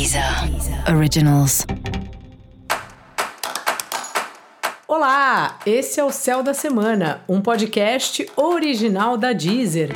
Deezer Originals. Olá, esse é o Céu da Semana, um podcast original da Deezer.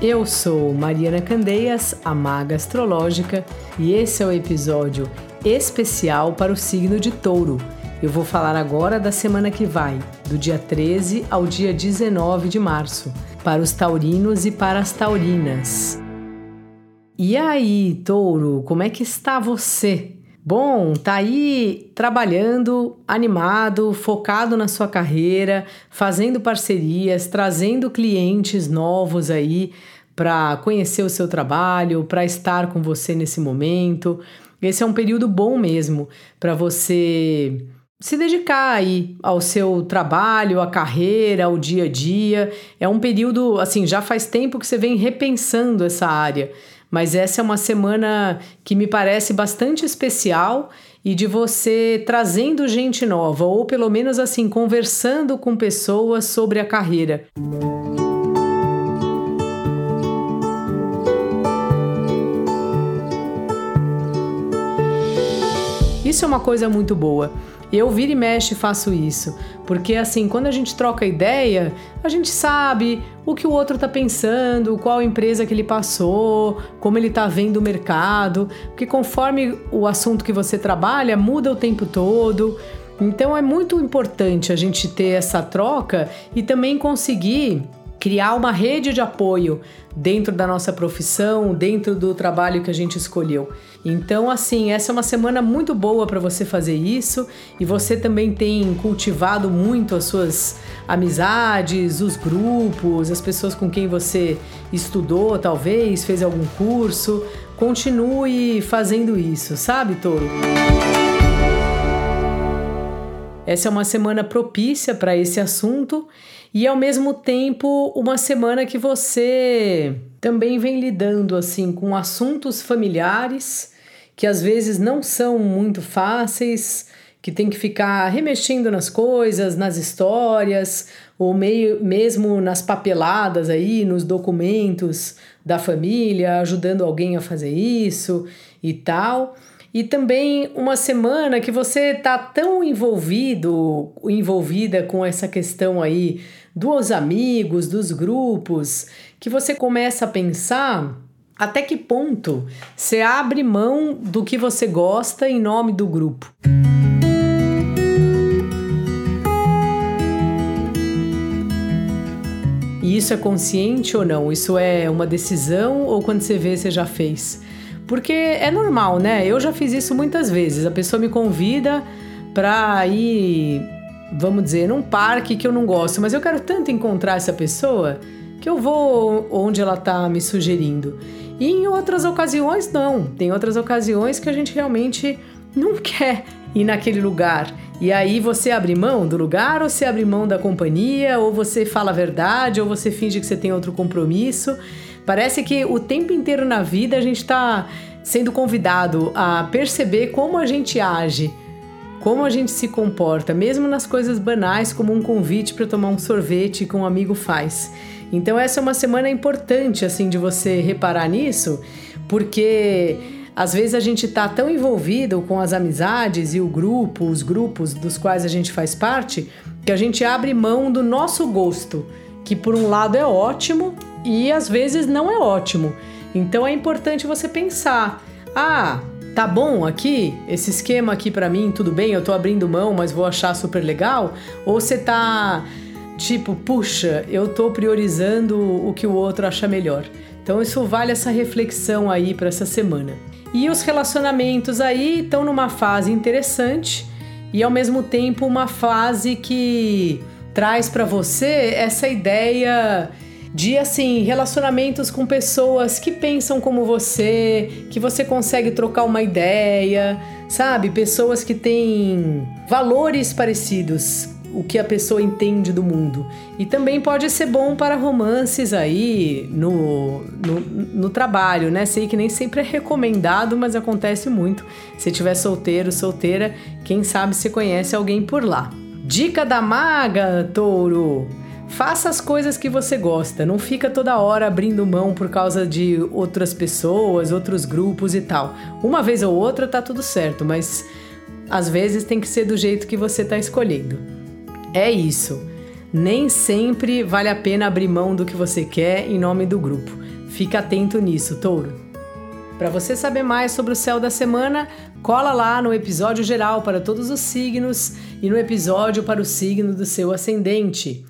Eu sou Mariana Candeias, a maga astrológica, e esse é o episódio especial para o signo de Touro. Eu vou falar agora da semana que vai, do dia 13 ao dia 19 de março, para os taurinos e para as taurinas. E aí, Touro, como é que está você? Bom, tá aí trabalhando, animado, focado na sua carreira, fazendo parcerias, trazendo clientes novos aí para conhecer o seu trabalho, para estar com você nesse momento. Esse é um período bom mesmo para você se dedicar aí ao seu trabalho, à carreira, ao dia a dia. É um período, assim, já faz tempo que você vem repensando essa área mas essa é uma semana que me parece bastante especial e de você trazendo gente nova, ou pelo menos assim, conversando com pessoas sobre a carreira. Isso é uma coisa muito boa. Eu viro e mexe faço isso, porque assim, quando a gente troca ideia, a gente sabe o que o outro tá pensando, qual empresa que ele passou, como ele tá vendo o mercado, porque conforme o assunto que você trabalha muda o tempo todo. Então é muito importante a gente ter essa troca e também conseguir criar uma rede de apoio dentro da nossa profissão, dentro do trabalho que a gente escolheu. Então, assim, essa é uma semana muito boa para você fazer isso e você também tem cultivado muito as suas amizades, os grupos, as pessoas com quem você estudou, talvez, fez algum curso. Continue fazendo isso, sabe, Touro? Essa é uma semana propícia para esse assunto e ao mesmo tempo uma semana que você também vem lidando assim com assuntos familiares que às vezes não são muito fáceis, que tem que ficar remexendo nas coisas, nas histórias, ou meio, mesmo nas papeladas aí, nos documentos da família, ajudando alguém a fazer isso e tal. E também uma semana que você tá tão envolvido, envolvida com essa questão aí dos amigos, dos grupos, que você começa a pensar até que ponto você abre mão do que você gosta em nome do grupo. E isso é consciente ou não? Isso é uma decisão ou quando você vê, você já fez? Porque é normal, né? Eu já fiz isso muitas vezes. A pessoa me convida para ir vamos dizer, num parque que eu não gosto, mas eu quero tanto encontrar essa pessoa que eu vou onde ela está me sugerindo. E em outras ocasiões, não. Tem outras ocasiões que a gente realmente não quer ir naquele lugar. E aí você abre mão do lugar, ou você abre mão da companhia, ou você fala a verdade, ou você finge que você tem outro compromisso. Parece que o tempo inteiro na vida a gente está sendo convidado a perceber como a gente age como a gente se comporta, mesmo nas coisas banais, como um convite para tomar um sorvete que um amigo faz. Então essa é uma semana importante assim de você reparar nisso, porque às vezes a gente está tão envolvido com as amizades e o grupo, os grupos dos quais a gente faz parte, que a gente abre mão do nosso gosto, que por um lado é ótimo e às vezes não é ótimo. Então é importante você pensar: ah, tá bom aqui? Esse esquema aqui para mim, tudo bem, eu tô abrindo mão, mas vou achar super legal? Ou você tá tipo, puxa, eu tô priorizando o que o outro acha melhor? Então isso vale essa reflexão aí para essa semana. E os relacionamentos aí estão numa fase interessante e ao mesmo tempo uma fase que traz para você essa ideia de assim, relacionamentos com pessoas que pensam como você, que você consegue trocar uma ideia, sabe? Pessoas que têm valores parecidos, o que a pessoa entende do mundo. E também pode ser bom para romances aí no, no, no, trabalho, né? Sei que nem sempre é recomendado, mas acontece muito. Se tiver solteiro, solteira, quem sabe você conhece alguém por lá. Dica da maga, touro! Faça as coisas que você gosta, não fica toda hora abrindo mão por causa de outras pessoas, outros grupos e tal. Uma vez ou outra tá tudo certo, mas às vezes tem que ser do jeito que você tá escolhendo. É isso. Nem sempre vale a pena abrir mão do que você quer em nome do grupo. Fica atento nisso, touro. Para você saber mais sobre o céu da semana, cola lá no episódio geral para todos os signos e no episódio para o signo do seu ascendente.